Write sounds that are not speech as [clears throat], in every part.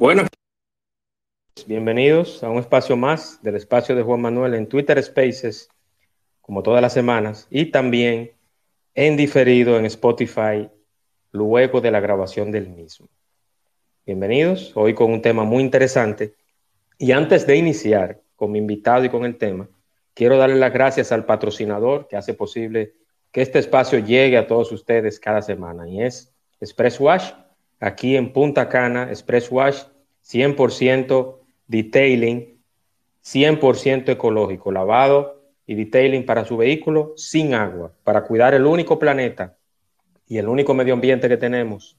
Bueno, bienvenidos a un espacio más del espacio de Juan Manuel en Twitter Spaces, como todas las semanas, y también en diferido en Spotify luego de la grabación del mismo. Bienvenidos, hoy con un tema muy interesante. Y antes de iniciar con mi invitado y con el tema, quiero darle las gracias al patrocinador que hace posible que este espacio llegue a todos ustedes cada semana, y es Express Wash aquí en Punta Cana, Express Wash, 100% detailing, 100% ecológico, lavado y detailing para su vehículo sin agua, para cuidar el único planeta y el único medio ambiente que tenemos,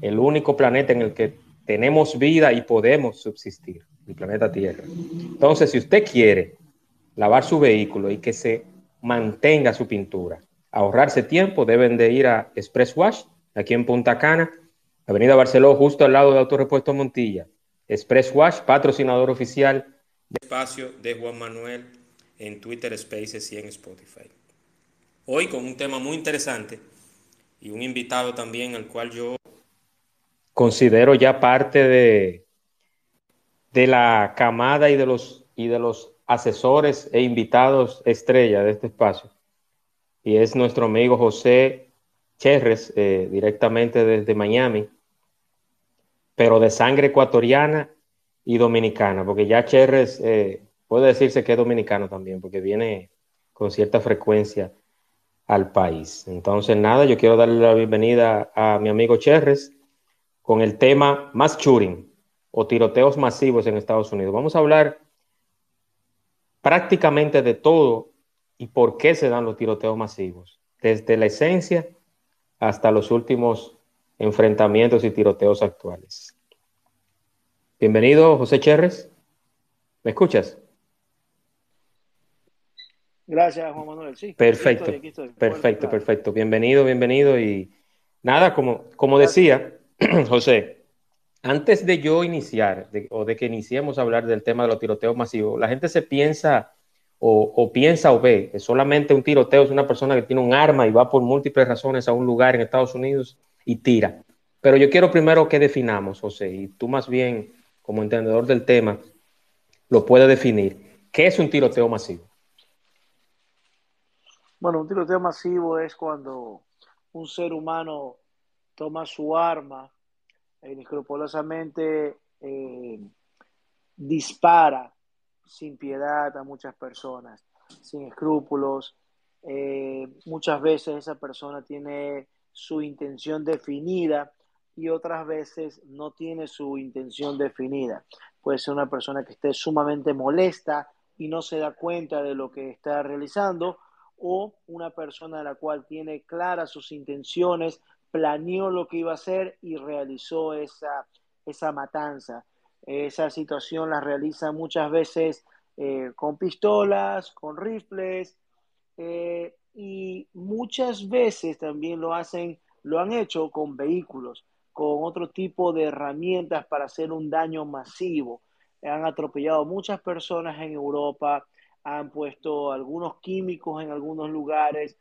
el único planeta en el que tenemos vida y podemos subsistir, el planeta Tierra. Entonces, si usted quiere lavar su vehículo y que se mantenga su pintura, ahorrarse tiempo, deben de ir a Express Wash, aquí en Punta Cana, Avenida Barceló, justo al lado de Autorepuesto Montilla. Express Wash, patrocinador oficial de espacio de Juan Manuel en Twitter Spaces y en Spotify. Hoy con un tema muy interesante y un invitado también al cual yo considero ya parte de, de la camada y de los y de los asesores e invitados estrella de este espacio. Y es nuestro amigo José Cherres, eh, directamente desde Miami, pero de sangre ecuatoriana y dominicana, porque ya Cherres eh, puede decirse que es dominicano también, porque viene con cierta frecuencia al país. Entonces, nada, yo quiero darle la bienvenida a mi amigo Cherres con el tema más shooting o tiroteos masivos en Estados Unidos. Vamos a hablar prácticamente de todo y por qué se dan los tiroteos masivos, desde la esencia hasta los últimos enfrentamientos y tiroteos actuales. Bienvenido, José Cherres. ¿Me escuchas? Gracias, Juan Manuel. Sí. Perfecto, perfecto, perfecto. Bienvenido, bienvenido. Y nada, como, como decía, [clears throat] José, antes de yo iniciar o de que iniciemos a hablar del tema de los tiroteos masivos, la gente se piensa o, piensa o ve que solamente un tiroteo es una persona que tiene un arma y va por múltiples razones a un lugar en Estados Unidos y tira. Pero yo quiero primero que definamos, José, y tú más bien como entendedor del tema lo puedes definir. ¿Qué es un tiroteo masivo? Bueno, un tiroteo masivo es cuando un ser humano toma su arma e inescrupulosamente eh, dispara sin piedad a muchas personas, sin escrúpulos. Eh, muchas veces esa persona tiene su intención definida y otras veces no tiene su intención definida. Puede ser una persona que esté sumamente molesta y no se da cuenta de lo que está realizando o una persona a la cual tiene claras sus intenciones, planeó lo que iba a hacer y realizó esa, esa matanza. Esa situación la realiza muchas veces eh, con pistolas, con rifles eh, y muchas veces también lo hacen, lo han hecho con vehículos, con otro tipo de herramientas para hacer un daño masivo. Han atropellado muchas personas en Europa, han puesto algunos químicos en algunos lugares,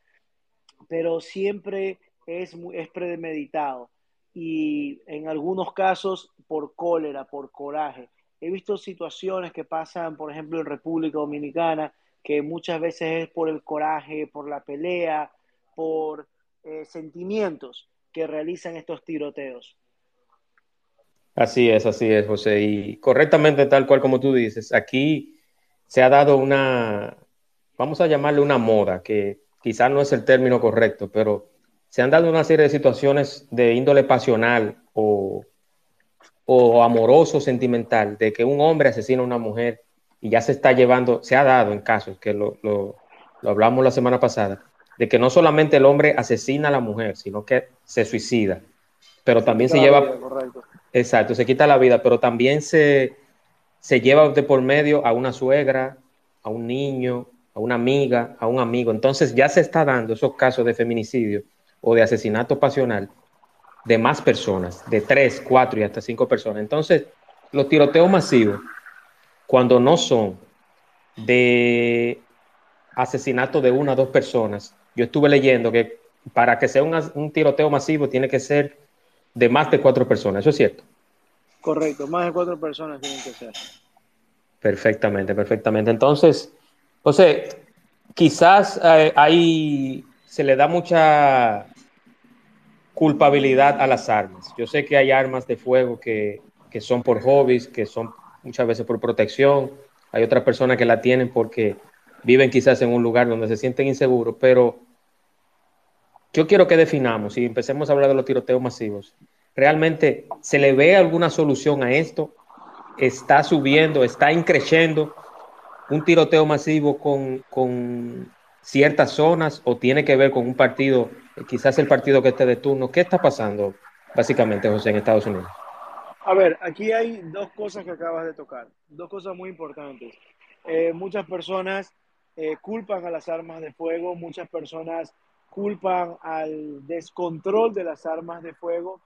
pero siempre es, es premeditado y en algunos casos por cólera, por coraje. He visto situaciones que pasan, por ejemplo, en República Dominicana, que muchas veces es por el coraje, por la pelea, por eh, sentimientos que realizan estos tiroteos. Así es, así es, José. Y correctamente, tal cual como tú dices, aquí se ha dado una, vamos a llamarle una moda, que quizás no es el término correcto, pero se han dado una serie de situaciones de índole pasional o, amoroso, sentimental, de que un hombre asesina a una mujer y ya se está llevando, se ha dado en casos, que lo, lo, hablamos la semana pasada, de que no solamente el hombre asesina a la mujer, sino que se suicida. pero también se, lleva... exacto, se quita la vida, pero también se, se lleva de por medio a una suegra, a un niño, a una amiga, a un amigo. Entonces ya se está dando esos casos de feminicidio o de asesinato pasional de más personas, de tres, cuatro y hasta cinco personas. Entonces, los tiroteos masivos, cuando no son de asesinato de una o dos personas, yo estuve leyendo que para que sea un, tiroteo masivo tiene que ser de más de cuatro personas, ¿eso es cierto? Correcto, más de cuatro personas tienen que ser. Perfectamente, perfectamente. Entonces, José, quizás eh, ahí se le da mucha culpabilidad a las armas. Yo sé que hay armas de fuego que, que son por hobbies, que son muchas veces por protección. Hay otras personas que la tienen porque viven quizás en un lugar donde se sienten inseguros, pero yo quiero que definamos y empecemos a hablar de los tiroteos masivos. ¿Realmente se le ve alguna solución a esto? ¿Está subiendo, está increciendo un tiroteo masivo con, con ciertas zonas o tiene que ver con un partido, quizás el partido que esté de turno? ¿Qué está pasando básicamente, José, en Estados Unidos? A ver, aquí hay dos cosas que acabas de tocar, dos cosas muy importantes. Eh, muchas personas eh, culpan a las armas de fuego, muchas personas culpan al descontrol de las armas de fuego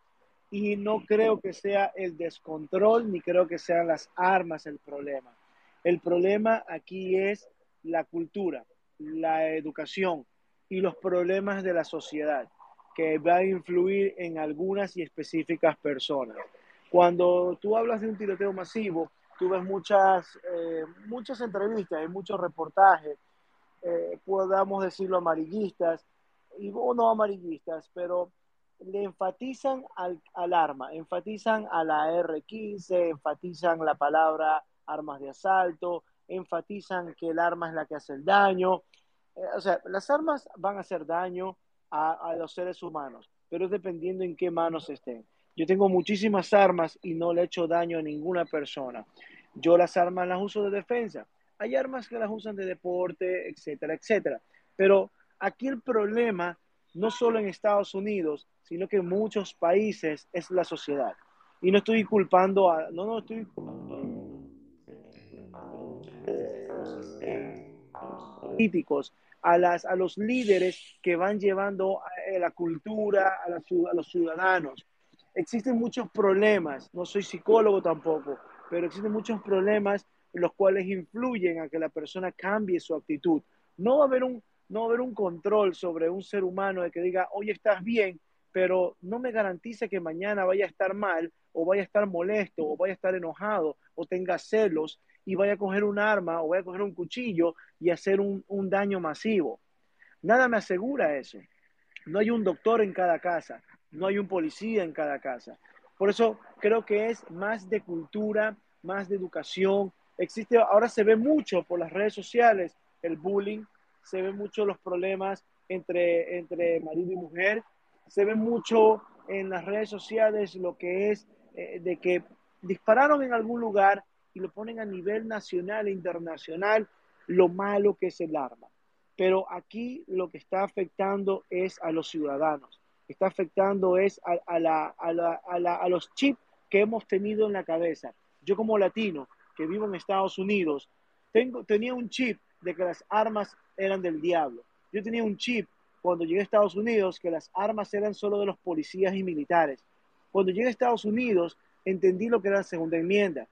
y no creo que sea el descontrol ni creo que sean las armas el problema. El problema aquí es la cultura, la educación y los problemas de la sociedad que va a influir en algunas y específicas personas. Cuando tú hablas de un tiroteo masivo, tú ves muchas, eh, muchas entrevistas y muchos reportajes eh, podamos decirlo, amarillistas, y no amarillistas, pero le enfatizan al, al, arma, enfatizan a la R15, enfatizan la palabra armas de asalto, enfatizan que el arma es la que hace el daño. Eh, o sea, las armas van a hacer daño a, a, los seres humanos, pero es dependiendo en qué manos estén. Yo tengo muchísimas armas y no le he hecho daño a ninguna persona. Yo las armas las uso de defensa. Hay armas que las usan de deporte, etcétera, etcétera. Pero aquí el problema, no solo en Estados Unidos, sino que en muchos países, es la sociedad. Y no estoy culpando a, no, no estoy políticos, a, las, a los líderes que van llevando a la cultura a, la, a los ciudadanos. Existen muchos problemas, no soy psicólogo tampoco, pero existen muchos problemas los cuales influyen a que la persona cambie su actitud. No va a haber un, no va a haber un control sobre un ser humano de que diga, hoy estás bien, pero no me garantiza que mañana vaya a estar mal o vaya a estar molesto o vaya a estar enojado o tenga celos y vaya a coger un arma o vaya a coger un cuchillo y hacer un, un daño masivo. Nada me asegura eso. No hay un doctor en cada casa, no hay un policía en cada casa. Por eso creo que es más de cultura, más de educación, existe, ahora se ve mucho por las redes sociales el bullying, se ve mucho los problemas entre, entre marido y mujer, se ve mucho en las redes sociales lo que es eh, de que dispararon en algún lugar y lo ponen a nivel nacional e internacional lo malo que es el arma. Pero aquí lo que está afectando es a los ciudadanos, está afectando es a, a, la, a, la, a los chips que hemos tenido en la cabeza. Yo como latino, que vivo en Estados Unidos, tengo, tenía un chip de que las armas eran del diablo. Yo tenía un chip cuando llegué a Estados Unidos que las armas eran solo de los policías y militares. Cuando llegué a Estados Unidos entendí lo que era la segunda enmienda,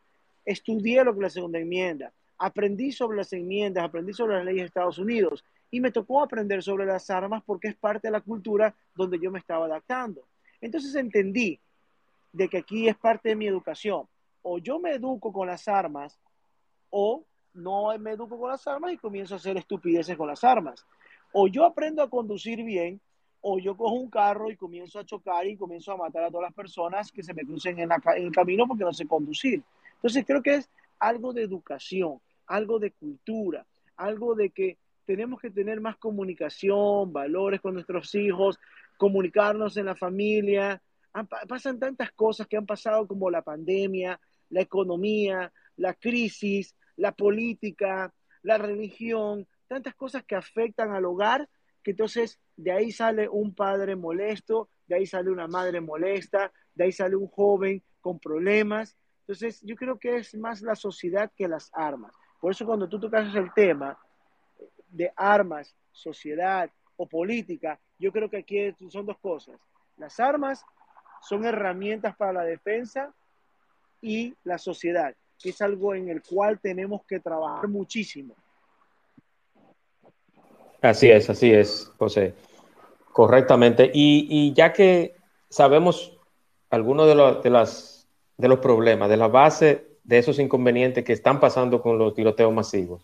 estudié lo que era la segunda enmienda, aprendí sobre las enmiendas, aprendí sobre las leyes de Estados Unidos y me tocó aprender sobre las armas porque es parte de la cultura donde yo me estaba adaptando. Entonces entendí de que aquí es parte de mi educación o yo me educo con las armas o no me educo con las armas y comienzo a hacer estupideces con las armas. O yo aprendo a conducir bien o yo cojo un carro y comienzo a chocar y comienzo a matar a todas las personas que se me crucen en, el camino porque no sé conducir. Entonces creo que es algo de educación, algo de cultura, algo de que tenemos que tener más comunicación, valores con nuestros hijos, comunicarnos en la familia. Pasan tantas cosas que han pasado como la pandemia, la economía, la crisis, la política, la religión, tantas cosas que afectan al hogar, que entonces de ahí sale un padre molesto de ahí sale una madre molesta, de ahí sale un joven con problemas. Entonces, yo creo que es más la sociedad que las armas. Por eso cuando tú tocas el tema de armas, sociedad o política, yo creo que aquí son dos cosas. Las armas son herramientas para la defensa y la sociedad, que es algo en el cual tenemos que trabajar muchísimo. Así es, así es, José. Correctamente. Y, ya que sabemos algunos de, de, las, de los problemas, de la base de esos inconvenientes que están pasando con los tiroteos masivos,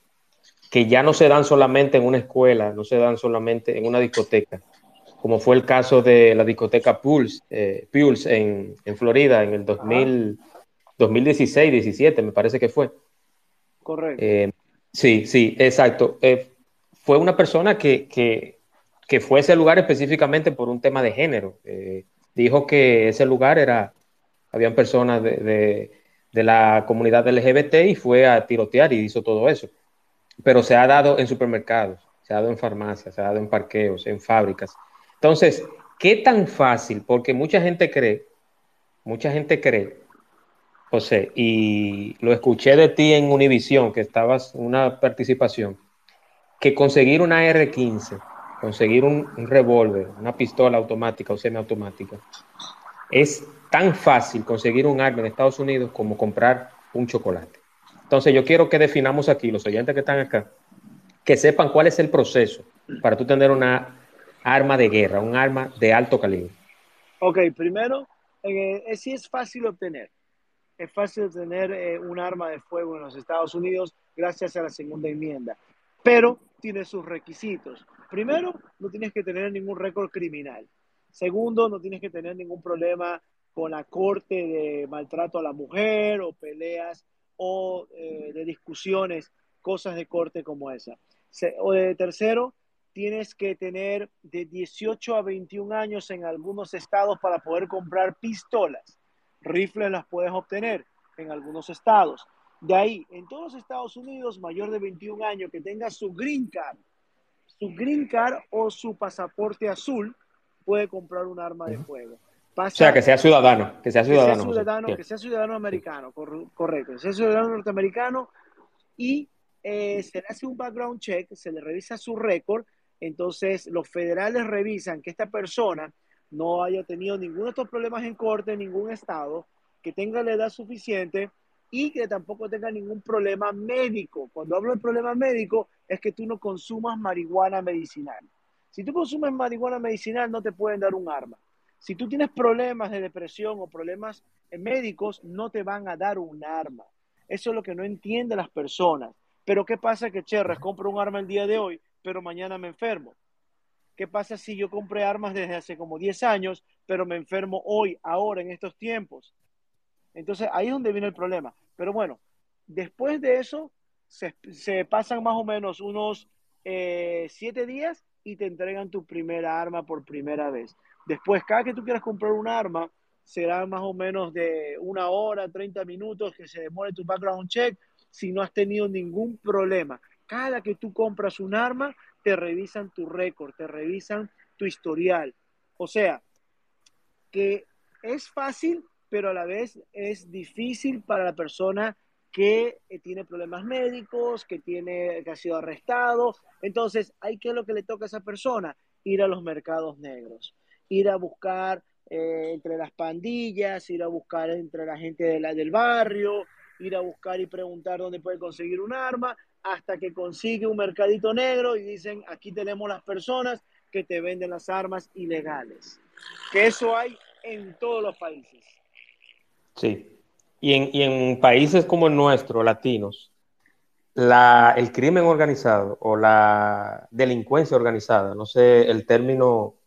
que ya no se dan solamente en una escuela, no se dan solamente en una discoteca, como fue el caso de la discoteca Pulse, eh, Pulse en, en, Florida en el 2000, 2016, 17, me parece que fue. Correcto. Eh, sí, sí, exacto. Eh, fue una persona que, que, que, fue a ese lugar específicamente por un tema de género. Dijo que ese lugar era, habían personas de, de, de, la comunidad LGBT y fue a tirotear y hizo todo eso. Pero se ha dado en supermercados, se ha dado en farmacias, se ha dado en parqueos, en fábricas. Entonces, ¿qué tan fácil? Porque mucha gente cree, mucha gente cree José, y lo escuché de ti en Univisión, que estabas en una participación, que conseguir una R15, conseguir un, revólver, una pistola automática o semiautomática, es tan fácil conseguir un arma en Estados Unidos como comprar un chocolate. Entonces yo quiero que definamos aquí, los oyentes que están acá, que sepan cuál es el proceso para tú tener una arma de guerra, un arma de alto calibre. Ok, primero, eh, sí es fácil obtener es fácil tener eh, un arma de fuego en los Estados Unidos gracias a la segunda enmienda, pero tiene sus requisitos. Primero, no tienes que tener ningún récord criminal. Segundo, no tienes que tener ningún problema con la corte de maltrato a la mujer o peleas o eh, de discusiones, cosas de corte como esa. o de tercero, tienes que tener de 18 a 21 años en algunos estados para poder comprar pistolas rifles las puedes obtener en algunos estados. De ahí, en todos los Estados Unidos, mayor de 21 años que tenga su green card, su green card o su pasaporte azul, puede comprar un arma de fuego. O sea, que sea ciudadano, que sea ciudadano. Que sea ciudadano, que sea ciudadano americano, correcto, que sea ciudadano norteamericano y eh, se le hace un background check, se le revisa su récord, entonces los federales revisan que esta persona no haya tenido ninguno de estos problemas en corte en ningún estado, que tenga la edad suficiente y que tampoco tenga ningún problema médico. Cuando hablo de problema médico es que tú no consumas marihuana medicinal. Si tú consumes marihuana medicinal no te pueden dar un arma. Si tú tienes problemas de depresión o problemas médicos, no te van a dar un arma. Eso es lo que no entienden las personas. Pero ¿qué pasa que Cherres compro un arma el día de hoy, pero mañana me enfermo? ¿Qué pasa si yo compré armas desde hace como 10 años, pero me enfermo hoy, ahora, en estos tiempos? Entonces ahí es donde viene el problema. Pero bueno, después de eso, se, pasan más o menos unos eh, siete días y te entregan tu primera arma por primera vez. Después, cada que tú quieras comprar un arma, será más o menos de una hora, 30 minutos que se demore tu background check si no has tenido ningún problema. Cada que tú compras un arma, te revisan tu récord, te revisan tu historial. O sea, que es fácil, pero a la vez es difícil para la persona que eh, tiene problemas médicos, que, tiene, que ha sido arrestado. Entonces, hay que lo que le toca a esa persona, ir a los mercados negros, ir a buscar eh, entre las pandillas, ir a buscar entre la gente de la, del barrio, ir a buscar y preguntar dónde puede conseguir un arma hasta que consigue un mercadito negro y dicen, aquí tenemos las personas que te venden las armas ilegales. Que eso hay en todos los países. Sí. Y en, y en países como el nuestro, latinos, la, el crimen organizado o la delincuencia organizada, no sé el término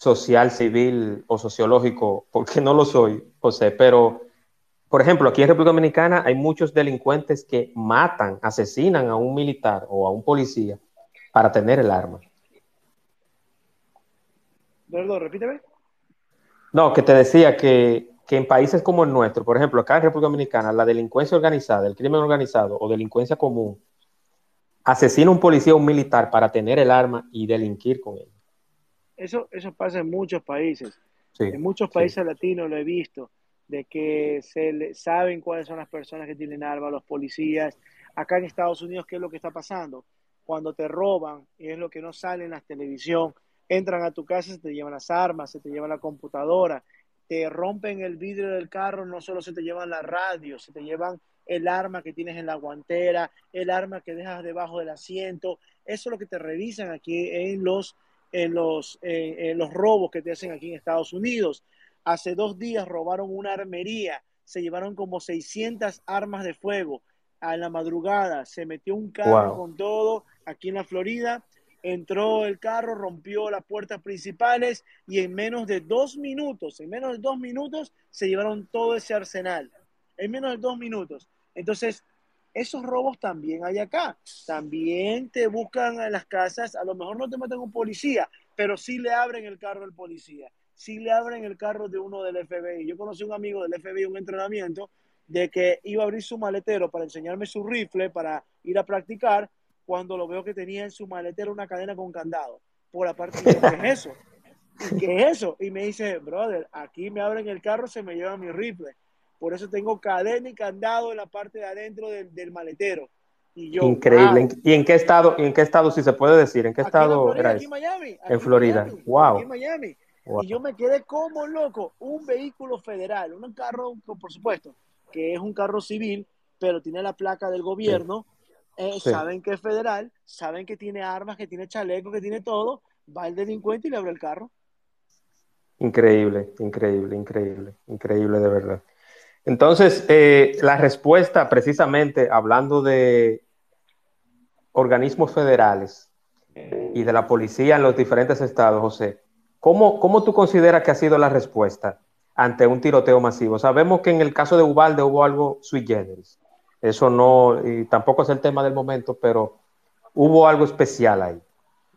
social, civil o sociológico, porque no lo soy, José, pero por ejemplo, aquí en República Dominicana hay muchos delincuentes que matan, asesinan a un militar o a un policía para tener el arma. Perdón, repíteme. No, que te decía que, en países como el nuestro, por ejemplo, acá en República Dominicana, la delincuencia organizada, el crimen organizado o delincuencia común, asesina a un policía o un militar para tener el arma y delinquir con él. Eso, eso pasa en muchos países. en muchos países latinos lo he visto, de que se saben cuáles son las personas que tienen armas, los policías. Acá en Estados Unidos, ¿qué es lo que está pasando? Cuando te roban, y es lo que no sale en la televisión, entran a tu casa, se te llevan las armas, se te llevan la computadora, te rompen el vidrio del carro, no solo se te llevan la radio, se te llevan el arma que tienes en la guantera, el arma que dejas debajo del asiento. Eso es lo que te revisan aquí en los, en los, en los robos que te hacen aquí en Estados Unidos. Hace dos días robaron una armería, se llevaron como 600 armas de fuego. A la madrugada se metió un carro con todo aquí en la Florida, entró el carro, rompió las puertas principales y en menos de dos minutos, en menos de dos minutos se llevaron todo ese arsenal. En menos de dos minutos. Entonces, esos robos también hay acá. También te buscan en las casas, a lo mejor no te meten un policía, pero sí le abren el carro al policía si le abren el carro de uno del FBI. Yo conocí a un amigo del FBI, un entrenamiento, de que iba a abrir su maletero para enseñarme su rifle para ir a practicar, cuando lo veo que tenía en su maletero una cadena con candado. Por aparte, ¿qué es eso? ¿Qué es eso? Y me dice, brother, aquí me abren el carro, se me lleva mi rifle. Por eso tengo cadena y candado en la parte de adentro del, maletero. Y yo, Increíble. ¿Y en qué estado, en qué estado, si se puede decir, en qué estado era eso? Miami, en Florida. wow. Aquí en Miami. Y yo me quedé como loco. Un vehículo federal, un carro, por supuesto, que es un carro civil, pero tiene la placa del gobierno. Eh, saben que es federal, saben que tiene armas, que tiene chaleco, que tiene todo. Va el delincuente y le abre el carro. Increíble, increíble, increíble, increíble de verdad. Entonces, eh, la respuesta, precisamente hablando de organismos federales y de la policía en los diferentes estados, José, ¿Cómo, tú consideras que ha sido la respuesta ante un tiroteo masivo? Sabemos que en el caso de Ubalde hubo algo sui generis. Eso no, y tampoco es el tema del momento, pero hubo algo especial ahí.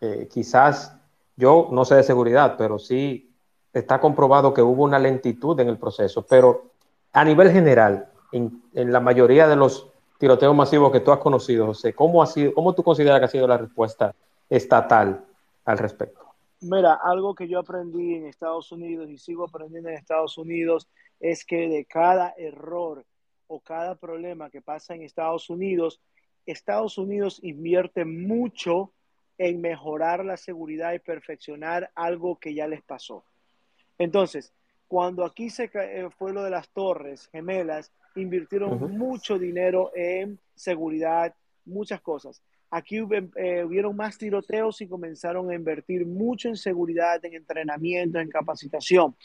Eh, quizás, yo no sé de seguridad, pero sí está comprobado que hubo una lentitud en el proceso. Pero a nivel general, en, la mayoría de los tiroteos masivos que tú has conocido, José, ¿cómo, ha sido, ¿cómo tú consideras que ha sido la respuesta estatal al respecto? Mira, algo que yo aprendí en Estados Unidos y sigo aprendiendo en Estados Unidos es que de cada error o cada problema que pasa en Estados Unidos, Estados Unidos invierte mucho en mejorar la seguridad y perfeccionar algo que ya les pasó. Entonces, cuando aquí se eh, fue lo de las torres gemelas, invirtieron mucho dinero en seguridad, muchas cosas. Aquí eh, hubieron más tiroteos y comenzaron a invertir mucho en seguridad, en entrenamiento, en capacitación.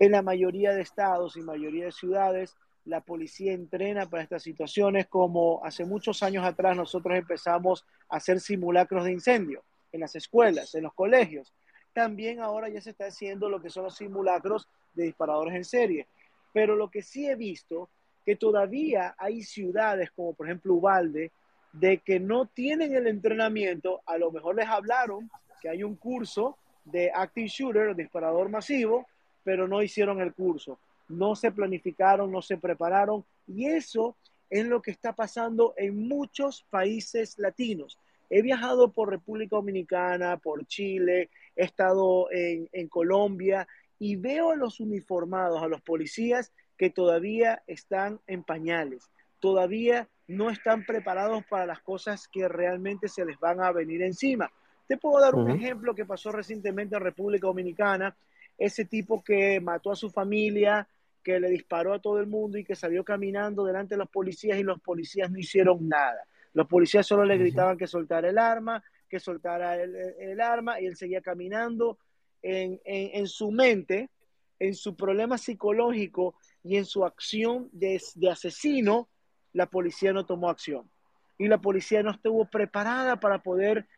En la mayoría de estados y mayoría de ciudades, la policía entrena para estas situaciones como hace muchos años atrás nosotros empezamos a hacer simulacros de incendio en las escuelas, en los colegios. También ahora ya se está haciendo lo que son los simulacros de disparadores en serie. Pero lo que sí he visto, que todavía hay ciudades como por ejemplo Ubalde, de que no tienen el entrenamiento, a lo mejor les hablaron que hay un curso de active shooter, disparador masivo, pero no hicieron el curso, no se planificaron, no se prepararon y eso es lo que está pasando en muchos países latinos. He viajado por República Dominicana, por Chile, he estado en, en Colombia y veo a los uniformados, a los policías que todavía están en pañales, todavía no están preparados para las cosas que realmente se les van a venir encima. Te puedo dar un ejemplo que pasó recientemente en República Dominicana, ese tipo que mató a su familia, que le disparó a todo el mundo y que salió caminando delante de los policías y los policías no hicieron nada. Los policías solo le gritaban que soltara el arma, que soltara el, arma y él seguía caminando en, en, su mente, en su problema psicológico y en su acción de, de asesino, la policía no tomó acción y la policía no estuvo preparada para poder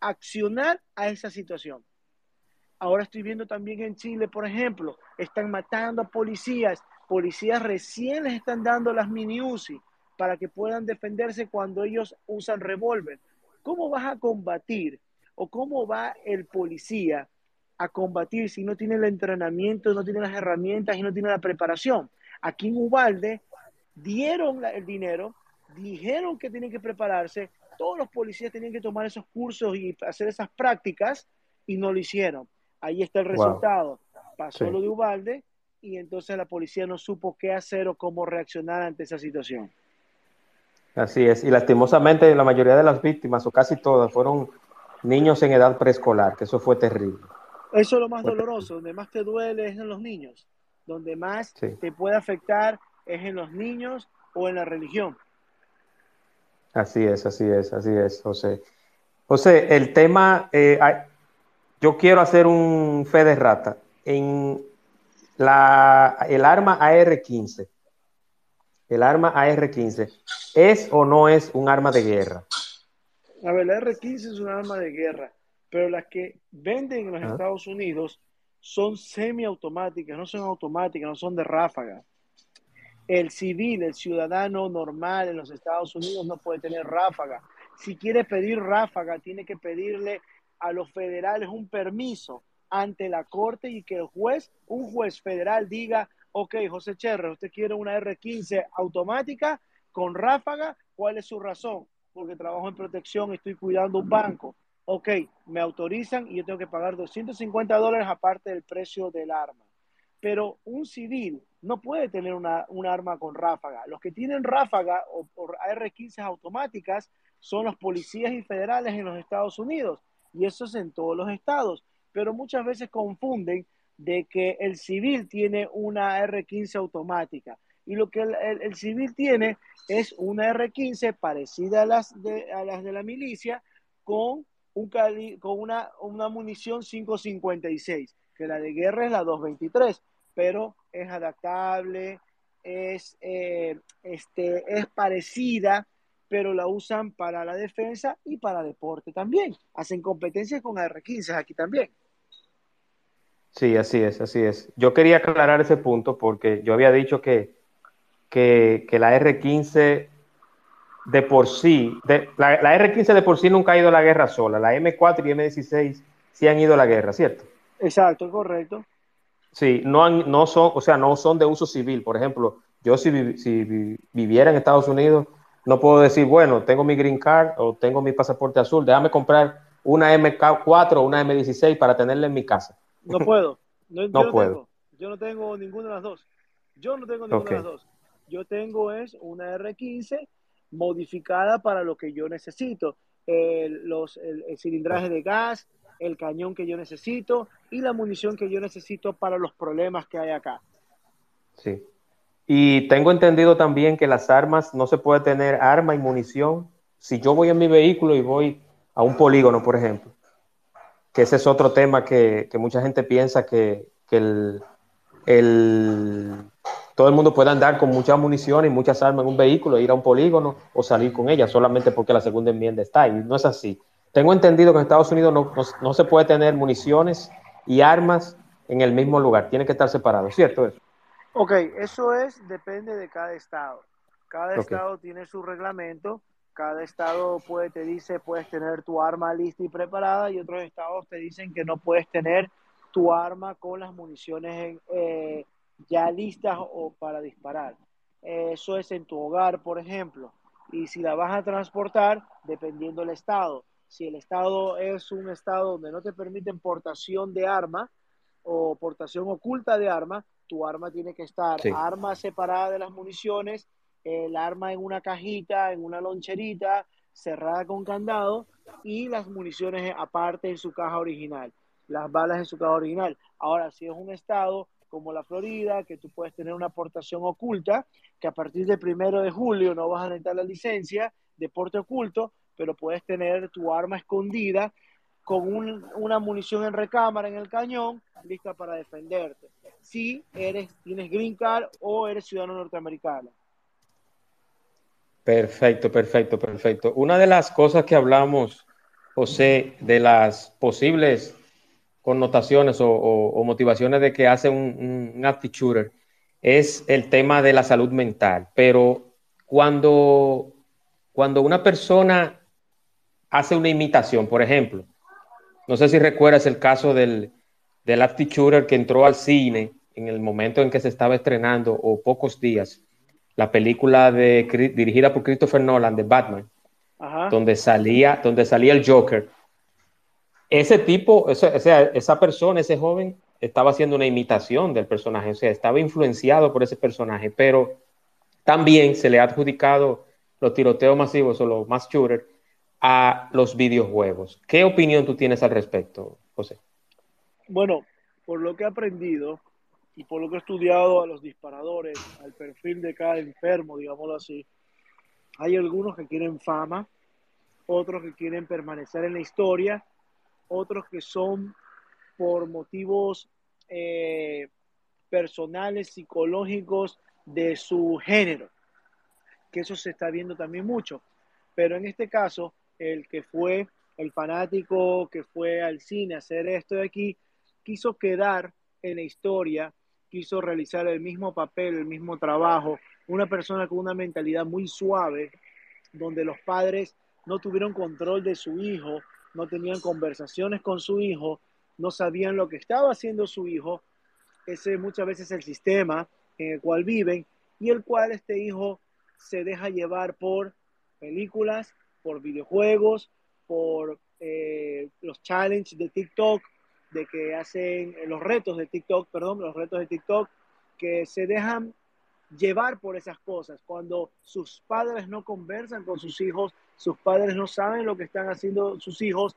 accionar a esa situación. Ahora estoy viendo también en Chile, por ejemplo, están matando a policías, policías recién les están dando las mini UCI para que puedan defenderse cuando ellos usan revólver. ¿Cómo vas a combatir o cómo va el policía a combatir si no tiene el entrenamiento, no tiene las herramientas y no tiene la preparación? Aquí en Ubalde dieron el dinero, dijeron que tienen que prepararse, todos los policías tenían que tomar esos cursos y hacer esas prácticas y no lo hicieron. Ahí está el resultado. pasó lo de Ubalde y entonces la policía no supo qué hacer o cómo reaccionar ante esa situación. Así es, y lastimosamente la mayoría de las víctimas, o casi todas, fueron niños en edad preescolar, que eso fue terrible. Eso es lo más doloroso, donde más te duele es en los niños, donde más te puede afectar es en los niños o en la religión. Así es, así es, así es, José. José, el tema, eh, yo quiero hacer un fe de rata. En la, el arma AR-15, el arma AR-15, ¿es o no es un arma de guerra? A ver, la AR-15 es un arma de guerra, pero las que venden en los Estados Unidos son semiautomáticas, no son automáticas, no son de ráfaga. El civil, el ciudadano normal en los Estados Unidos no puede tener ráfaga. Si quiere pedir ráfaga, tiene que pedirle a los federales un permiso ante la corte y que el juez, un juez federal diga, ok, José Cherre, usted quiere una R15 automática con ráfaga, ¿cuál es su razón? Porque trabajo en protección, estoy cuidando un banco. Ok, me autorizan y yo tengo que pagar 250 dólares aparte del precio del arma. Pero un civil no puede tener una, un arma con ráfaga. Los que tienen ráfaga o, o AR-15 automáticas son los policías y federales en los Estados Unidos. Y eso es en todos los estados. Pero muchas veces confunden de que el civil tiene una R15 automática. Y lo que el, civil tiene es una R15 parecida a las de, a las de la milicia con, un con una, una munición 556, que la de guerra es la 223, pero es adaptable, es, eh, este, es parecida, pero la usan para la defensa y para deporte también. Hacen competencias con R15 aquí también. Sí, así es, así es. Yo quería aclarar ese punto porque yo había dicho que, que, la R15 de por sí, la, R15 de por sí nunca ha ido a la guerra sola. La M4 y M16 sí han ido a la guerra, ¿cierto? Exacto, correcto. Sí, no, no son, o sea, no son de uso civil. Por ejemplo, yo si, si viviera en Estados Unidos, no puedo decir, bueno, tengo mi green card o tengo mi pasaporte azul, déjame comprar una MK4 o una M16 para tenerla en mi casa. No puedo. [laughs] No, yo puedo. Tengo. Yo no tengo ninguna de las dos. Yo no tengo ninguna de las dos. Yo tengo es una R15 modificada para lo que yo necesito. El, los, el, cilindraje de gas, el cañón que yo necesito y la munición que yo necesito para los problemas que hay acá. Sí. Y tengo entendido también que las armas, no se puede tener arma y munición. Si yo voy en mi vehículo y voy a un polígono, por ejemplo, que ese es otro tema que, mucha gente piensa que, el, todo el mundo puede andar con muchas municiones y muchas armas en un vehículo, ir a un polígono o salir con ellas solamente porque la segunda enmienda está ahí. No es así. Tengo entendido que en Estados Unidos no, se puede tener municiones y armas en el mismo lugar, tiene que estar separado, ¿cierto? Eso? Ok, eso es, depende de cada estado. Cada estado tiene su reglamento cada estado puede, te dice puedes tener tu arma lista y preparada y otros estados te dicen que no puedes tener tu arma con las municiones eh, ya listas o para disparar. Eso es en tu hogar, por ejemplo. Y si la vas a transportar, dependiendo del estado. Si el estado es un estado donde no te permiten portación de arma o portación oculta de arma, tu arma tiene que estar arma separada de las municiones el arma en una cajita, en una loncherita, cerrada con candado y las municiones aparte en su caja original, las balas en su caja original. Ahora, si es un estado como la Florida, que tú puedes tener una aportación oculta, que a partir del primero de julio no vas a necesitar la licencia de porte oculto, pero puedes tener tu arma escondida con una munición en recámara en el cañón, lista para defenderte. Si eres, tienes green card o eres ciudadano norteamericano. Perfecto, perfecto, perfecto. Una de las cosas que hablamos, José, de las posibles connotaciones o, motivaciones de que hace un, un active shooter es el tema de la salud mental. Pero cuando, cuando una persona hace una imitación, por ejemplo, no sé si recuerdas el caso del, del active shooter que entró al cine en el momento en que se estaba estrenando o pocos días la película de, dirigida por Christopher Nolan de Batman, donde salía, donde salía el Joker. Ese tipo, esa, esa persona, ese joven, estaba haciendo una imitación del personaje, o sea, estaba influenciado por ese personaje, pero también se le ha adjudicado los tiroteos masivos o los mass shooters a los videojuegos. ¿Qué opinión tú tienes al respecto, José? Bueno, por lo que he aprendido y por lo que he estudiado a los disparadores, al perfil de cada enfermo, digámoslo así, hay algunos que quieren fama, otros que quieren permanecer en la historia, otros que son por motivos eh, personales, psicológicos de su género, que eso se está viendo también mucho. Pero en este caso, el que fue el fanático que fue al cine a hacer esto de aquí, quiso quedar en la historia, quiso realizar el mismo papel, el mismo trabajo, una persona con una mentalidad muy suave, donde los padres no tuvieron control de su hijo, no tenían conversaciones con su hijo, no sabían lo que estaba haciendo su hijo. Ese muchas veces es el sistema en el cual viven y el cual este hijo se deja llevar por películas, por videojuegos, por eh, los challenges de TikTok, de que hacen los retos de TikTok, perdón, los retos de TikTok, que se dejan llevar por esas cosas. Cuando sus padres no conversan con sus hijos, sus padres no saben lo que están haciendo sus hijos,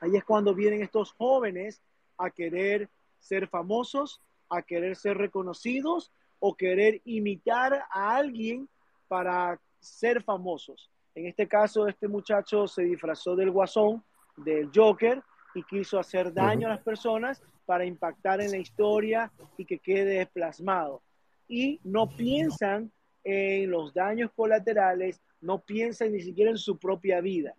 ahí es cuando vienen estos jóvenes a querer ser famosos, a querer ser reconocidos o querer imitar a alguien para ser famosos. En este caso, este muchacho se disfrazó del guasón, del Joker, y quiso hacer daño a las personas para impactar en la historia y que quede plasmado. Y no piensan en los daños colaterales, no piensan ni siquiera en su propia vida.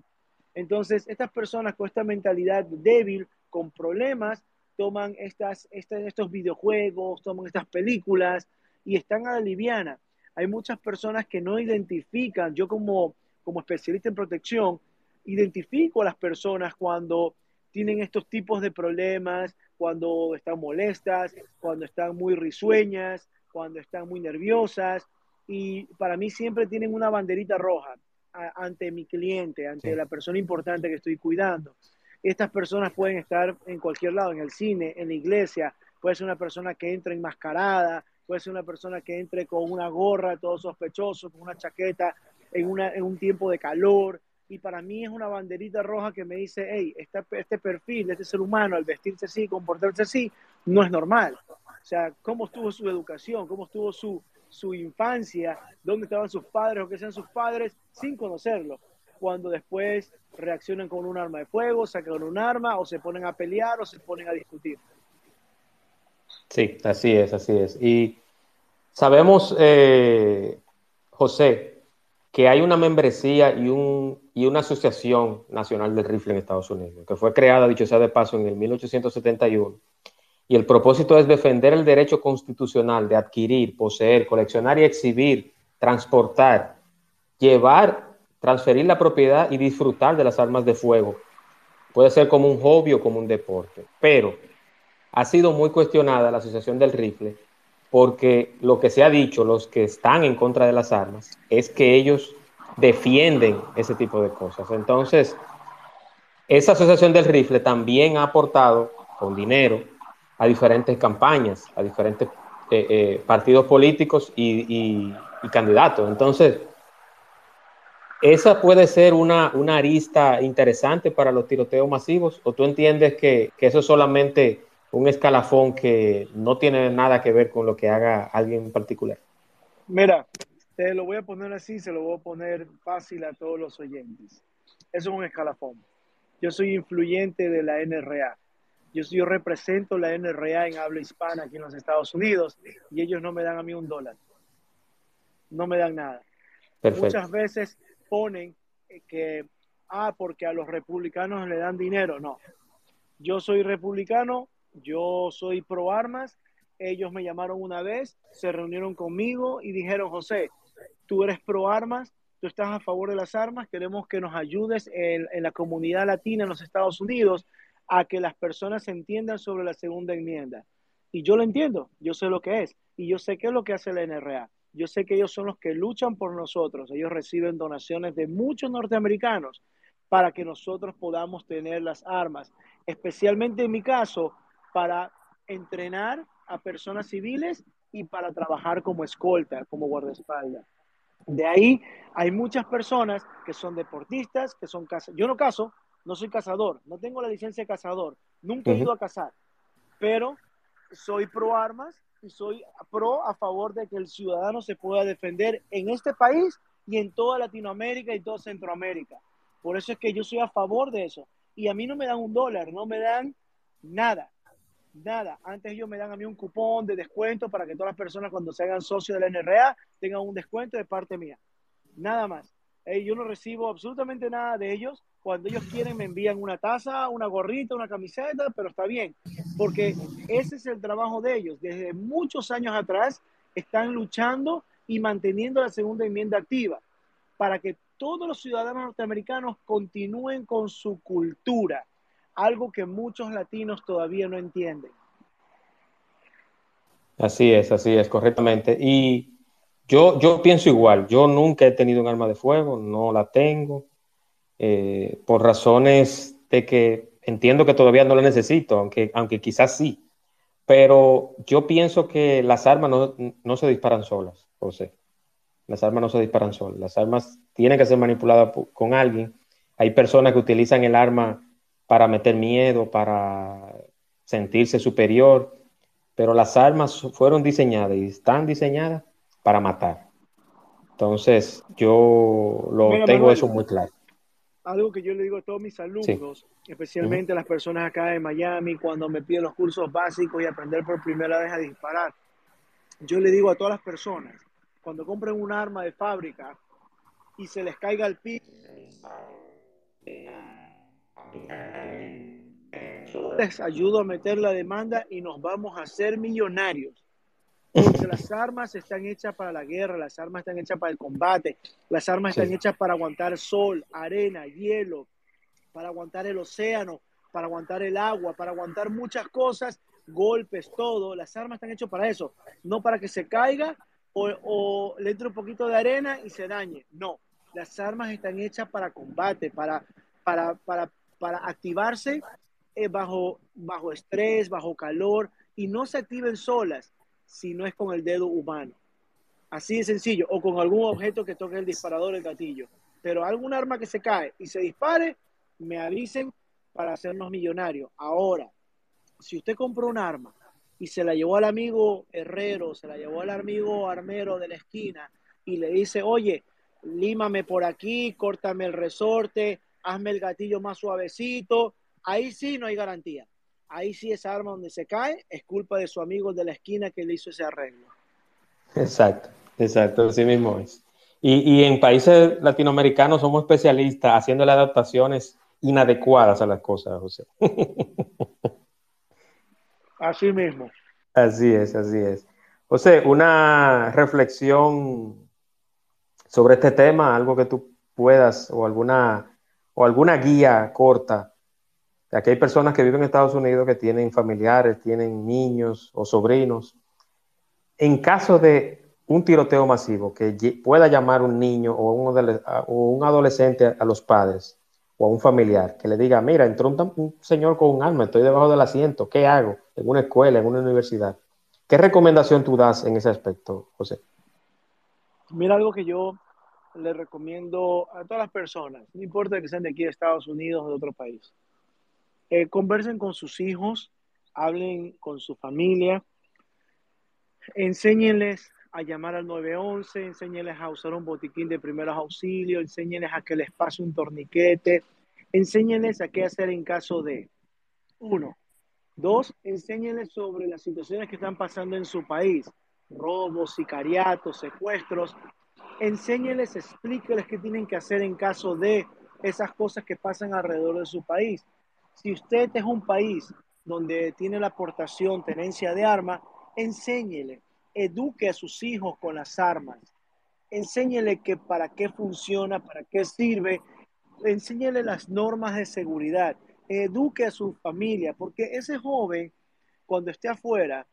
Entonces, estas personas con esta mentalidad débil, con problemas, toman estas, estos videojuegos, toman estas películas y están a la liviana. Hay muchas personas que no identifican, yo como, como especialista en protección, identifico a las personas cuando tienen estos tipos de problemas, cuando están molestas, cuando están muy risueñas, cuando están muy nerviosas. Y para mí siempre tienen una banderita roja ante mi cliente, ante la persona importante que estoy cuidando. Estas personas pueden estar en cualquier lado, en el cine, en la iglesia, puede ser una persona que entra enmascarada, puede ser una persona que entre con una gorra, todo sospechoso, con una chaqueta en, una, en un tiempo de calor. Y para mí es una banderita roja que me dice, hey, este, este perfil este ser humano, al vestirse así, comportarse así, no es normal. O sea, cómo estuvo su educación, cómo estuvo su, su infancia, dónde estaban sus padres o qué sean sus padres, sin conocerlo. Cuando después reaccionan con un arma de fuego, sacan un arma, o se ponen a pelear, o se ponen a discutir. Sí, así es, así es. Y sabemos, eh, José, que hay una membresía y, un, y una asociación nacional del rifle en Estados Unidos, que fue creada, dicho sea de paso, en el 1871 y el propósito es defender el derecho constitucional de adquirir, poseer, coleccionar y exhibir, transportar, llevar, transferir la propiedad y disfrutar de las armas de fuego. Puede ser como un hobby o como un deporte, pero ha sido muy cuestionada la Asociación del Rifle porque lo que se ha dicho, los que están en contra de las armas, es que ellos defienden ese tipo de cosas. Entonces, esa Asociación del Rifle también ha aportado con dinero a diferentes campañas, a diferentes eh, eh, partidos políticos y, candidatos. Entonces, esa puede ser una, una, arista interesante para los tiroteos masivos, o tú entiendes que, que, eso es solamente un escalafón que no tiene nada que ver con lo que haga alguien en particular. Mira, te lo voy a poner así, se lo voy a poner fácil a todos los oyentes. Eso es un escalafón. Yo soy influyente de la NRA. Yo, represento la NRA en habla hispana aquí en los Estados Unidos y ellos no me dan a mí un dólar. No me dan nada. Muchas veces ponen que, ah, porque a los republicanos le dan dinero. No. Yo soy republicano, yo soy pro armas. Ellos me llamaron una vez, se reunieron conmigo y dijeron, José, tú eres pro armas, tú estás a favor de las armas, queremos que nos ayudes en, en la comunidad latina en los Estados Unidos a que las personas entiendan sobre la segunda enmienda. Y yo lo entiendo, yo sé lo que es, y yo sé qué es lo que hace la NRA. Yo sé que ellos son los que luchan por nosotros. Ellos reciben donaciones de muchos norteamericanos para que nosotros podamos tener las armas, especialmente en mi caso, para entrenar a personas civiles y para trabajar como escolta, como guardaespaldas. De ahí hay muchas personas que son deportistas, que son cazadores. Yo no caso, no soy cazador, no tengo la licencia de cazador, nunca he ido a cazar, pero soy pro armas y soy pro a favor de que el ciudadano se pueda defender en este país y en toda Latinoamérica y toda Centroamérica. Por eso es que yo soy a favor de eso. Y a mí no me dan un dólar, no me dan nada, nada. Antes ellos me dan a mí un cupón de descuento para que todas las personas cuando se hagan socios del NRA tengan un descuento de parte mía. Nada más. yo no recibo absolutamente nada de ellos. Cuando ellos quieren me envían una taza, una gorrita, una camiseta, pero está bien, porque ese es el trabajo de ellos. Desde muchos años atrás están luchando y manteniendo la segunda enmienda activa para que todos los ciudadanos norteamericanos continúen con su cultura, algo que muchos latinos todavía no entienden. Así es, así es, correctamente. Y yo, yo pienso igual, yo nunca he tenido un arma de fuego, no la tengo, eh, por razones de que entiendo que todavía no la necesito, aunque, aunque quizás sí, pero yo pienso que las armas no, no se disparan solas, José. Las armas no se disparan solas, las armas tienen que ser manipuladas con alguien. Hay personas que utilizan el arma para meter miedo, para sentirse superior, pero las armas fueron diseñadas y están diseñadas para matar. Entonces, yo lo tengo eso muy claro. Algo que yo le digo a todos mis alumnos, especialmente a las personas acá en Miami, cuando me piden los cursos básicos y aprender por primera vez a disparar, yo le digo a todas las personas, cuando compren un arma de fábrica y se les caiga al piso, les ayudo a meter la demanda y nos vamos a hacer millonarios. Porque [laughs] las armas están hechas para la guerra, las armas están hechas para el combate, las armas están hechas para aguantar sol, arena, hielo, para aguantar el océano, para aguantar el agua, para aguantar muchas cosas, golpes, todo. Las armas están hechas para eso, no para que se caiga o, o le entre un poquito de arena y se dañe. No, las armas están hechas para combate, para, para, para para activarse eh, bajo, bajo estrés, bajo calor, y no se activen solas si no es con el dedo humano. Así de sencillo, o con algún objeto que toque el disparador, el gatillo. Pero algún arma que se cae y se dispare, me avisen para hacernos millonarios. Ahora, si usted compró un arma y se la llevó al amigo herrero, se la llevó al amigo armero de la esquina y le dice, oye, límame por aquí, córtame el resorte, hazme el gatillo más suavecito. Ahí sí no hay garantía. Ahí sí esa arma donde se cae es culpa de su amigo de la esquina que le hizo ese arreglo. Exacto, exacto, así mismo es. Y, en países latinoamericanos somos especialistas haciendo las adaptaciones inadecuadas a las cosas, José. [laughs] Así mismo. Así es, así es. José, una reflexión sobre este tema, algo que tú puedas o alguna o alguna guía corta. Aquí hay personas que viven en Estados Unidos que tienen familiares, tienen niños o sobrinos. En caso de un tiroteo masivo que pueda llamar un niño o un, adolescente a los padres o a un familiar que le diga, mira, entró un, señor con un arma, estoy debajo del asiento, ¿qué hago? En una escuela, en una universidad. ¿Qué recomendación tú das en ese aspecto, José? Mira, algo que yo le recomiendo a todas las personas, no importa que sean de aquí de Estados Unidos o de otro país, eh, conversen con sus hijos, hablen con su familia, enséñenles a llamar al 911, enséñenles a usar un botiquín de primeros auxilios, enséñenles a que les pase un torniquete, enséñenles a qué hacer en caso de, uno, dos, enséñenles sobre las situaciones que están pasando en su país, robos, sicariatos, secuestros, enséñeles, explíqueles qué tienen que hacer en caso de esas cosas que pasan alrededor de su país. Si usted es un país donde tiene la aportación, tenencia de armas, enséñele, eduque a sus hijos con las armas, enséñele que para qué funciona, para qué sirve, enséñele las normas de seguridad, eduque a su familia, porque ese joven, cuando esté afuera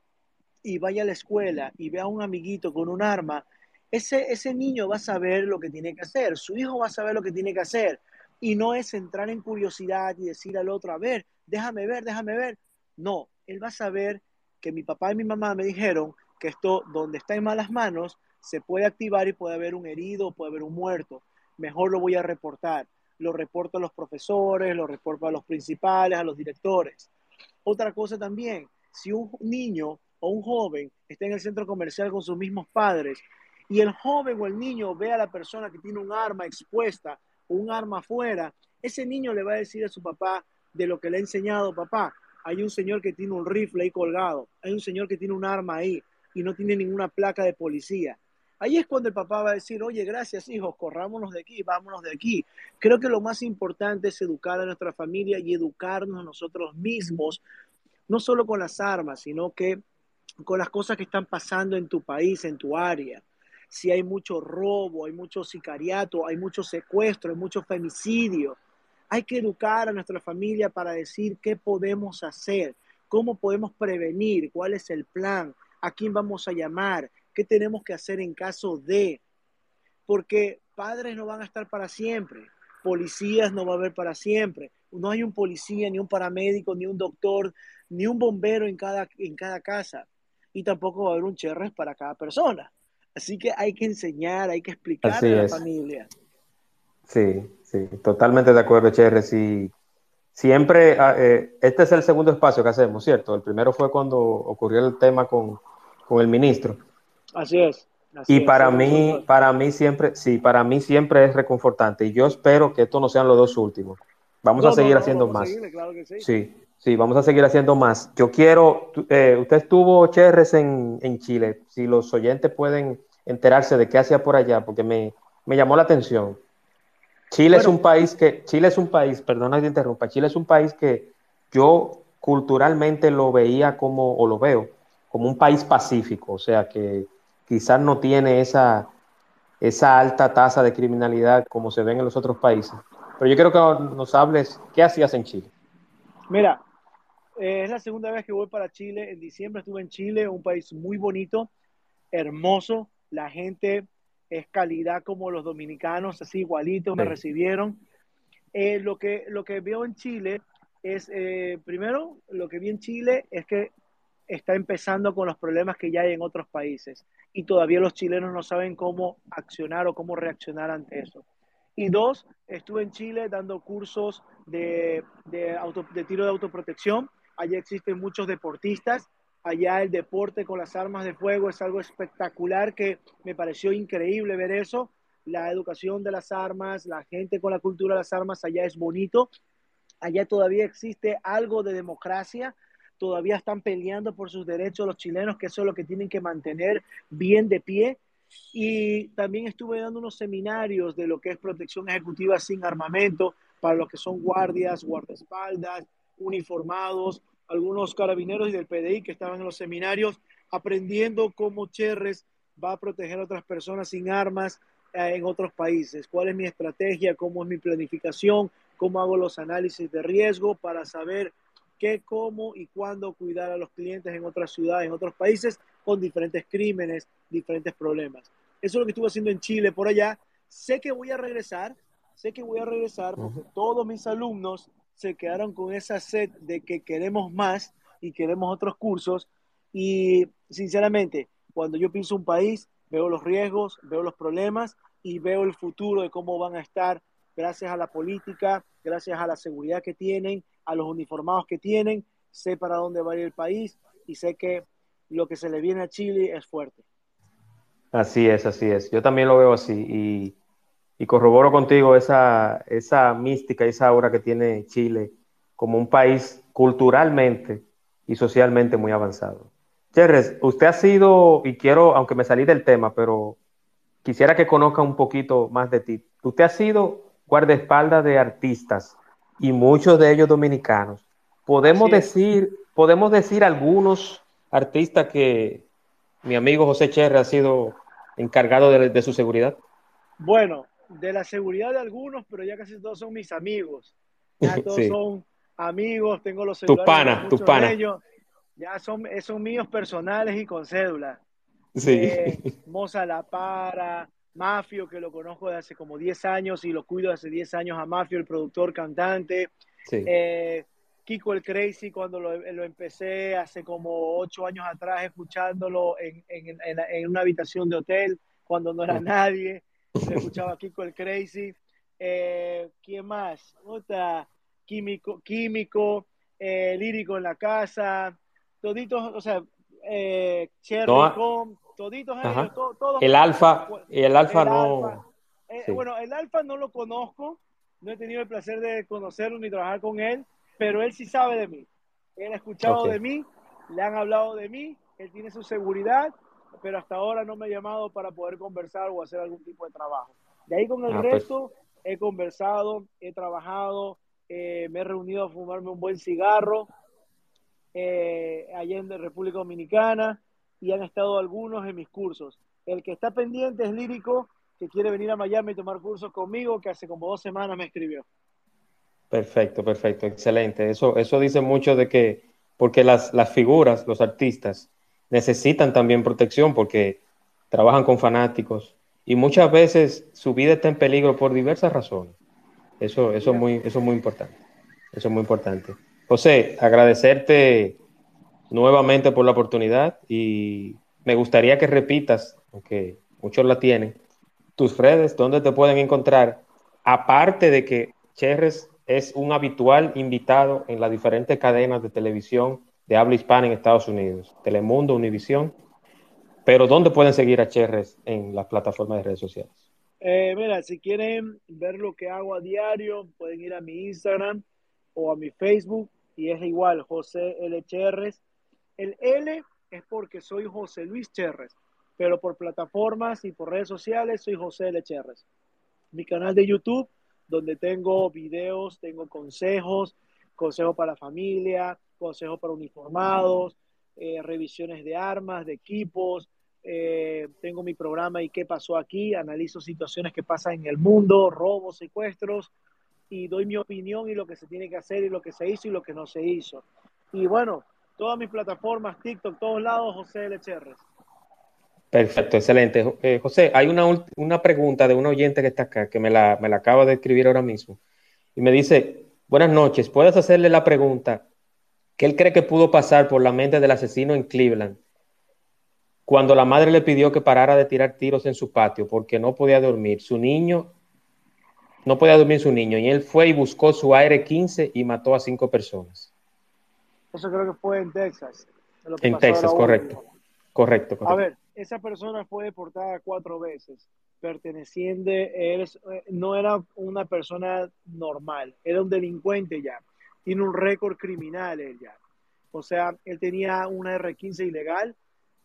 y vaya a la escuela y vea a un amiguito con un arma, ese, ese niño va a saber lo que tiene que hacer, su hijo va a saber lo que tiene que hacer. Y no es entrar en curiosidad y decir al otro, a ver, déjame ver, déjame ver. No, él va a saber que mi papá y mi mamá me dijeron que esto, donde está en malas manos, se puede activar y puede haber un herido, puede haber un muerto. Mejor lo voy a reportar. Lo reporto a los profesores, lo reporto a los principales, a los directores. Otra cosa también, si un niño o un joven está en el centro comercial con sus mismos padres y el joven o el niño ve a la persona que tiene un arma expuesta un arma afuera, ese niño le va a decir a su papá de lo que le ha enseñado, papá, hay un señor que tiene un rifle ahí colgado, hay un señor que tiene un arma ahí y no tiene ninguna placa de policía. Ahí es cuando el papá va a decir, oye, gracias hijos, corrámonos de aquí, vámonos de aquí. Creo que lo más importante es educar a nuestra familia y educarnos nosotros mismos, no solo con las armas, sino que con las cosas que están pasando en tu país, en tu área. Si hay mucho robo, hay mucho sicariato, hay mucho secuestro, hay mucho femicidio. Hay que educar a nuestra familia para decir qué podemos hacer, cómo podemos prevenir, cuál es el plan, a quién vamos a llamar, qué tenemos que hacer en caso de. Porque padres no van a estar para siempre, policías no va a haber para siempre. No hay un policía, ni un paramédico, ni un doctor, ni un bombero en cada, en cada casa. Y tampoco va a haber un cherres para cada persona. Así que hay que enseñar, hay que explicar a la familia. Sí, sí, totalmente de acuerdo, Cherres. Y siempre, ah, eh, este es el segundo espacio que hacemos, ¿cierto? El primero fue cuando ocurrió el tema con, con el ministro. Así es. y para mí, para mí siempre, sí, para mí siempre es reconfortante. Y yo espero que estos no sean los dos últimos. Vamos a seguir haciendo más. sí. sí. vamos a seguir haciendo más. Yo quiero, eh, usted estuvo, Cherres, en, en, Chile. Si los oyentes pueden enterarse de qué hacía por allá, porque me, me llamó la atención. Chile es un país que, Chile es un país, perdona que interrumpa, Chile es un país que yo culturalmente lo veía como, o lo veo, como un país pacífico, o sea que quizás no tiene esa, esa alta tasa de criminalidad como se ven en los otros países. Pero yo quiero que nos hables, ¿qué hacías en Chile? Mira, eh, es la segunda vez que voy para Chile. En diciembre estuve en Chile, un país muy bonito, hermoso. La gente es calidad como los dominicanos, así igualitos me recibieron. Eh, lo, que, lo que veo en Chile es, eh, primero, lo que vi en Chile es que está empezando con los problemas que ya hay en otros países y todavía los chilenos no saben cómo accionar o cómo reaccionar ante eso. Y dos, estuve en Chile dando cursos de, de, de tiro de autoprotección. Allá existen muchos deportistas allá el deporte con las armas de fuego es algo espectacular que me pareció increíble ver eso. La educación de las armas, la gente con la cultura de las armas allá es bonito. Allá todavía existe algo de democracia, todavía están peleando por sus derechos los chilenos, que eso es lo que tienen que mantener bien de pie. Y también estuve dando unos seminarios de lo que es protección ejecutiva sin armamento para los que son guardias, guardaespaldas, uniformados, algunos carabineros y del PDI que estaban en los seminarios aprendiendo cómo Cherres va a proteger a otras personas sin armas eh, en otros países, cuál es mi estrategia, cómo es mi planificación, cómo hago los análisis de riesgo para saber qué, cómo y cuándo cuidar a los clientes en otras ciudades, en otros países, con diferentes crímenes, diferentes problemas. Eso es lo que estuve haciendo en Chile por allá. Sé que voy a regresar, sé que voy a regresar porque todos mis alumnos se quedaron con esa sed de que queremos más y queremos otros cursos. Y sinceramente, cuando yo pienso un país, veo los riesgos, veo los problemas y veo el futuro de cómo van a estar gracias a la política, gracias a la seguridad que tienen, a los uniformados que tienen. Sé para dónde va a ir el país y sé que lo que se le viene a Chile es fuerte. Así es, así es. Yo también lo veo así y corroboro contigo esa, esa mística, esa aura que tiene Chile como un país culturalmente y socialmente muy avanzado. Cherres, usted ha sido, y quiero, aunque me salí del tema, pero quisiera que conozca un poquito más de ti. Usted ha sido guardaespaldas de artistas y muchos de ellos dominicanos. Podemos decir, podemos decir algunos artistas que mi amigo José Cherres ha sido encargado de, de su seguridad. Bueno, de la seguridad de algunos, pero ya casi todos son mis amigos. Ya [laughs] todos son amigos, tengo los celulares. Tu pana, tu pana. ya son, son míos personales y con cédula. Sí. Eh, Moza La Para, Mafio, que lo conozco de hace como 10 años y lo cuido hace 10 años a Mafio, el productor, cantante. Sí. Eh, Kiko el Crazy cuando lo, empecé hace como ocho años atrás escuchándolo en, en, una habitación de hotel cuando no era nadie. [laughs] escuchaba Kiko el Crazy. Eh, ¿Quién más? Otra, químico, químico eh, lírico en la casa, toditos, o sea, eh, Cherry toditos todos, El alfa, y el alfa no. Bueno, el alfa no lo conozco, no he tenido el placer de conocerlo ni trabajar con él, pero él sí sabe de mí. Él ha escuchado de mí, le han hablado de mí, él tiene su seguridad, pero hasta ahora no me ha llamado para poder conversar o hacer algún tipo de trabajo. De ahí con el ah, pues. resto he conversado, he trabajado, eh, me he reunido a fumarme un buen cigarro eh, allá en República Dominicana y han estado algunos en mis cursos. El que está pendiente es Lírico, que quiere venir a Miami y tomar cursos conmigo, que hace como dos semanas me escribió. Perfecto, perfecto, excelente. Eso, eso dice mucho de que, porque las, las figuras, los artistas, necesitan también protección porque trabajan con fanáticos y muchas veces su vida está en peligro por diversas razones. Eso, eso, es muy, eso es muy importante. Eso es muy importante. José, agradecerte nuevamente por la oportunidad y me gustaría que repitas, aunque muchos la tienen, tus redes, dónde te pueden encontrar, aparte de que Cherres es un habitual invitado en las diferentes cadenas de televisión de habla hispana en Estados Unidos, Telemundo, Univisión, pero ¿dónde pueden seguir a Cherres en las plataformas de redes sociales? Eh, mira, si quieren ver lo que hago a diario, pueden ir a mi Instagram o a mi Facebook y es igual, José L. Cherres. El L es porque soy José Luis Cherres, pero por plataformas y por redes sociales soy José L. Cherres. Mi canal de YouTube, donde tengo videos, tengo consejos, consejos para familia, consejos para uniformados, eh, revisiones de armas, de equipos, eh, tengo mi programa y qué pasó aquí, analizo situaciones que pasan en el mundo, robos, secuestros, y doy mi opinión y lo que se tiene que hacer y lo que se hizo y lo que no se hizo. Y bueno, todas mis plataformas, TikTok, todos lados, José L. Perfecto, excelente. Eh, José, hay una, una, pregunta de un oyente que está acá, que me la, me la acaba de escribir ahora mismo. Y me dice, buenas noches, ¿puedes hacerle la pregunta que él cree que pudo pasar por la mente del asesino en Cleveland cuando la madre le pidió que parara de tirar tiros en su patio porque no podía dormir. Su niño, no podía dormir su niño, y él fue y buscó su aire 15 y mató a cinco personas. Eso creo que fue en Texas. En Texas, correcto. correcto. A ver, esa persona fue deportada cuatro veces. Perteneciente, él eh, no era una persona normal, era un delincuente ya. Tiene un récord criminal él ya. O sea, él tenía una R15 ilegal,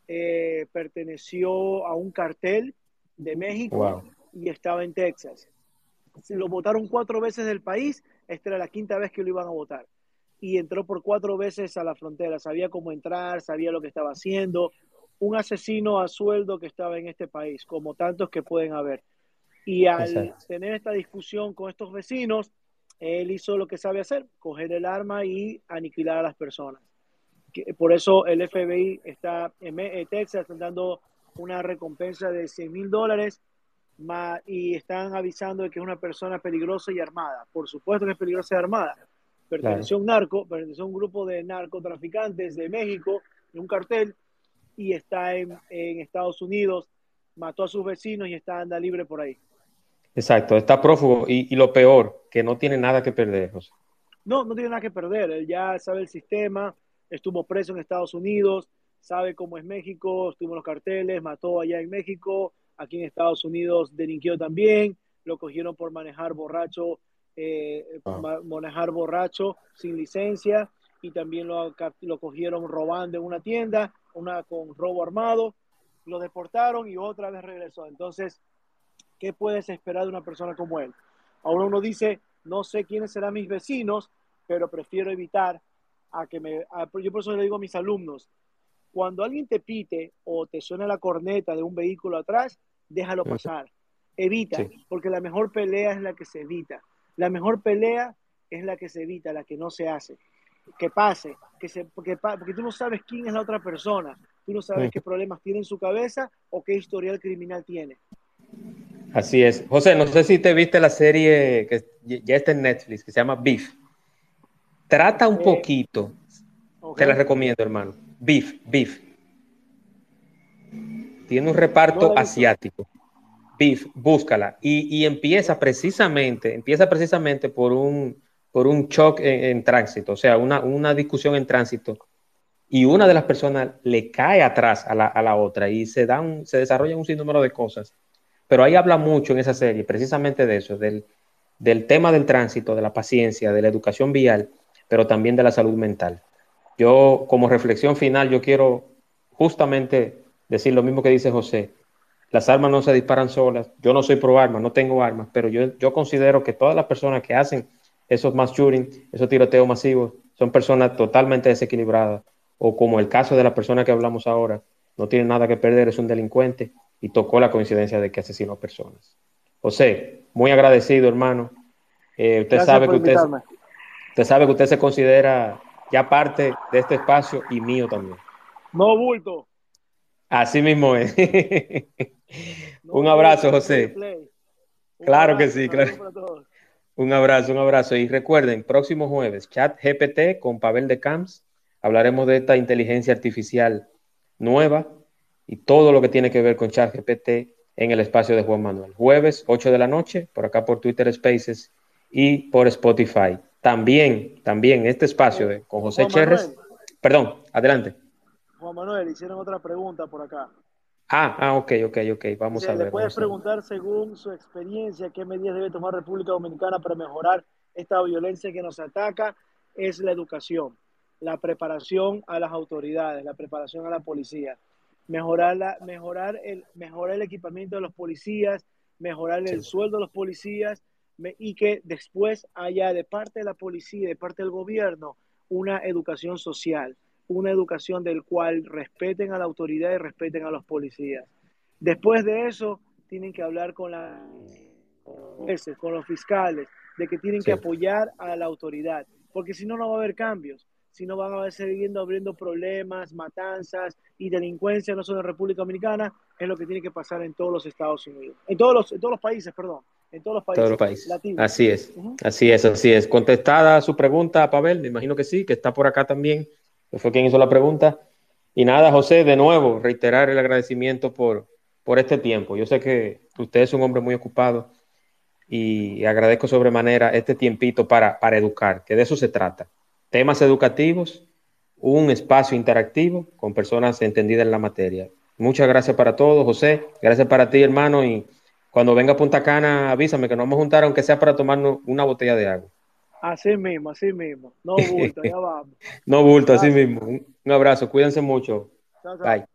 eh, perteneció a un cartel de México y estaba en Texas. Lo votaron cuatro veces del país, esta era la quinta vez que lo iban a votar. Y entró por cuatro veces a la frontera, sabía cómo entrar, sabía lo que estaba haciendo. Un asesino a sueldo que estaba en este país, como tantos que pueden haber. Y al tener esta discusión con estos vecinos, él hizo lo que sabe hacer, coger el arma y aniquilar a las personas por eso el FBI está en Texas dando una recompensa de 100 mil dólares y están avisando de que es una persona peligrosa y armada. Por supuesto que es peligrosa y armada. Perteneció a un narco, perteneció a un grupo de narcotraficantes de México, de un cartel, y está en, Estados Unidos, mató a sus vecinos y está anda libre por ahí. Exacto, está prófugo y, y lo peor, que no tiene nada que perder. José. No, no tiene nada que perder. Él ya sabe el sistema, estuvo preso en Estados Unidos, sabe cómo es México, estuvo en los carteles, mató allá en México, aquí en Estados Unidos delinquió también, lo cogieron por manejar borracho, eh, ah. manejar borracho sin licencia y también lo, lo cogieron robando en una tienda, una con robo armado, lo deportaron y otra vez regresó. Entonces, ¿qué puedes esperar de una persona como él? Ahora uno dice, no sé quiénes serán mis vecinos, pero prefiero evitar a que me, yo por eso le digo a mis alumnos, cuando alguien te pite o te suena la corneta de un vehículo atrás, déjalo pasar, evita, porque la mejor pelea es la que se evita, la mejor pelea es la que se evita, la que no se hace, que pase, que se, porque, porque tú no sabes quién es la otra persona, tú no sabes qué problemas tiene en su cabeza o qué historial criminal tiene. Así es. José, no sé si te viste la serie que ya está en Netflix, que se llama Beef Trata un poquito. Te la recomiendo, hermano. Beef, beef. Tiene un reparto asiático. Beef, búscala. Y, empieza precisamente, empieza precisamente por un, por un shock en, tránsito, o sea, una, discusión en tránsito. Y una de las personas le cae atrás a la, otra y se, dan, se desarrolla un sinnúmero de cosas. Pero ahí habla mucho en esa serie, precisamente de eso, del, del tema del tránsito, de la paciencia, de la educación vial, pero también de la salud mental. Yo, como reflexión final, yo quiero justamente decir lo mismo que dice José. Las armas no se disparan solas. Yo no soy pro armas, no tengo armas, pero yo, yo considero que todas las personas que hacen esos mass shooting, esos tiroteos masivos, son personas totalmente desequilibradas. O como el caso de la persona que hablamos ahora, no tiene nada que perder, es un delincuente y tocó la coincidencia de que asesinó personas. José, muy agradecido, hermano. Eh, usted sabe que usted, usted sabe que usted se considera ya parte de este espacio y mío también. No bulto. Así mismo es. [laughs] un abrazo, José. claro que sí, claro. Un abrazo, un abrazo. Y recuerden, próximo jueves, chat GPT con Pavel de Camps. Hablaremos de esta inteligencia artificial nueva y todo lo que tiene que ver con chat GPT en el espacio de Juan Manuel. Jueves, 8 de la noche, por acá por Twitter Spaces y por Spotify. También, también este espacio de, con José Cherres. Perdón, adelante. Juan Manuel, hicieron otra pregunta por acá. Ah, ah, ok, ok, ok, vamos a ver. Le puedes preguntar según su experiencia qué medidas debe tomar República Dominicana para mejorar esta violencia que nos ataca. Es la educación, la preparación a las autoridades, la preparación a la policía, mejorar, la, mejorar, el, mejorar el equipamiento de los policías, mejorar el sueldo de los policías y que después haya de parte de la policía, de parte del gobierno, una educación social una educación del cual respeten a la autoridad y respeten a los policías. Después de eso, tienen que hablar con, la, con los fiscales, de que tienen que apoyar a la autoridad, porque si no, no va a haber cambios, si no van a seguir abriendo problemas, matanzas y delincuencia, no solo en República Dominicana, es lo que tiene que pasar en todos los Estados Unidos, en todos los, en todos los países, perdón, en todos los países, todos los países. latinos. Así es, así es, así es. Contestada su pregunta, Pavel, me imagino que sí, que está por acá también que fue quien hizo la pregunta. Y nada, José, de nuevo, reiterar el agradecimiento por, por este tiempo. Yo sé que usted es un hombre muy ocupado y agradezco sobremanera este tiempito para, para educar, que de eso se trata. Temas educativos, un espacio interactivo con personas entendidas en la materia. Muchas gracias para todos, José. Gracias para ti, hermano. Y cuando venga a Punta Cana, avísame que nos vamos a juntar, aunque sea para tomarnos una botella de agua. Así mismo, así mismo. No [laughs] bulto, ya vamos. no bulto, así mismo. Un, abrazo, cuídense mucho. Bye.